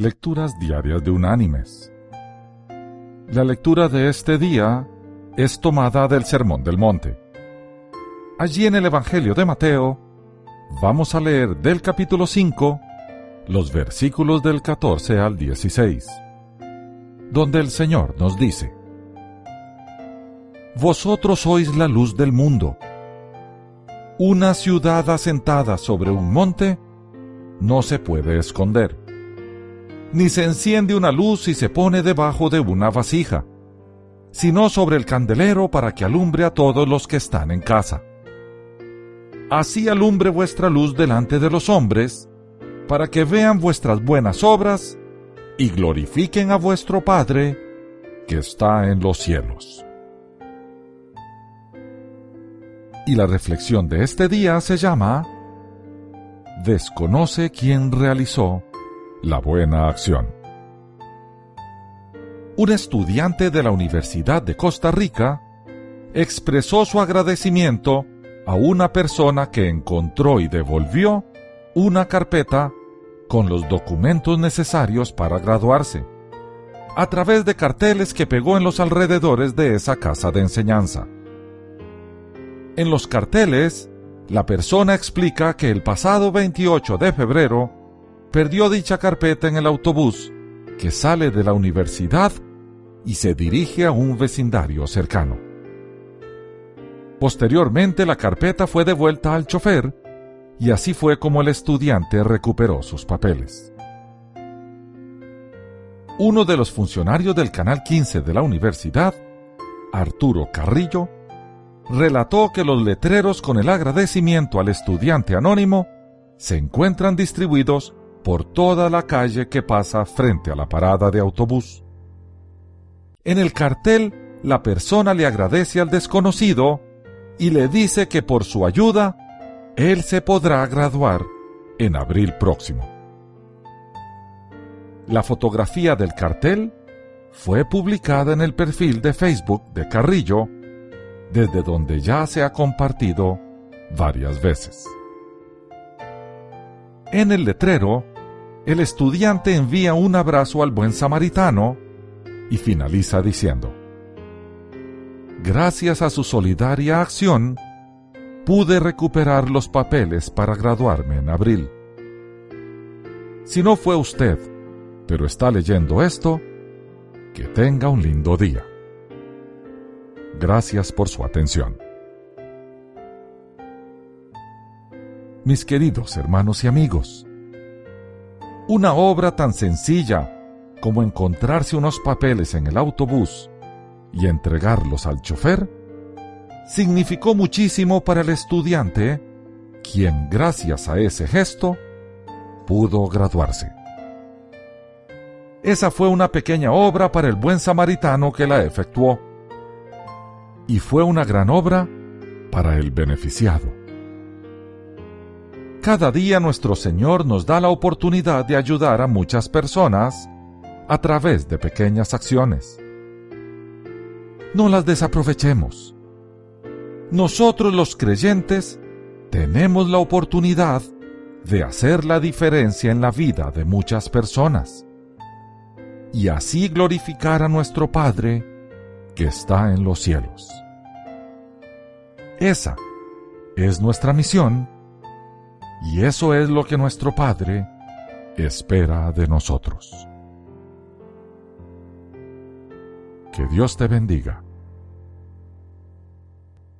Lecturas Diarias de Unánimes. La lectura de este día es tomada del Sermón del Monte. Allí en el Evangelio de Mateo vamos a leer del capítulo 5 los versículos del 14 al 16, donde el Señor nos dice, Vosotros sois la luz del mundo. Una ciudad asentada sobre un monte no se puede esconder ni se enciende una luz y se pone debajo de una vasija, sino sobre el candelero para que alumbre a todos los que están en casa. Así alumbre vuestra luz delante de los hombres, para que vean vuestras buenas obras y glorifiquen a vuestro Padre que está en los cielos. Y la reflexión de este día se llama Desconoce quién realizó la buena acción. Un estudiante de la Universidad de Costa Rica expresó su agradecimiento a una persona que encontró y devolvió una carpeta con los documentos necesarios para graduarse, a través de carteles que pegó en los alrededores de esa casa de enseñanza. En los carteles, la persona explica que el pasado 28 de febrero perdió dicha carpeta en el autobús que sale de la universidad y se dirige a un vecindario cercano. Posteriormente la carpeta fue devuelta al chofer y así fue como el estudiante recuperó sus papeles. Uno de los funcionarios del Canal 15 de la universidad, Arturo Carrillo, relató que los letreros con el agradecimiento al estudiante anónimo se encuentran distribuidos por toda la calle que pasa frente a la parada de autobús. En el cartel, la persona le agradece al desconocido y le dice que por su ayuda, él se podrá graduar en abril próximo. La fotografía del cartel fue publicada en el perfil de Facebook de Carrillo, desde donde ya se ha compartido varias veces. En el letrero, el estudiante envía un abrazo al buen samaritano y finaliza diciendo, Gracias a su solidaria acción, pude recuperar los papeles para graduarme en abril. Si no fue usted, pero está leyendo esto, que tenga un lindo día. Gracias por su atención. Mis queridos hermanos y amigos, una obra tan sencilla como encontrarse unos papeles en el autobús y entregarlos al chofer significó muchísimo para el estudiante, quien gracias a ese gesto pudo graduarse. Esa fue una pequeña obra para el buen samaritano que la efectuó. Y fue una gran obra para el beneficiado. Cada día nuestro Señor nos da la oportunidad de ayudar a muchas personas a través de pequeñas acciones. No las desaprovechemos. Nosotros los creyentes tenemos la oportunidad de hacer la diferencia en la vida de muchas personas y así glorificar a nuestro Padre que está en los cielos. Esa es nuestra misión y eso es lo que nuestro Padre espera de nosotros. Que Dios te bendiga.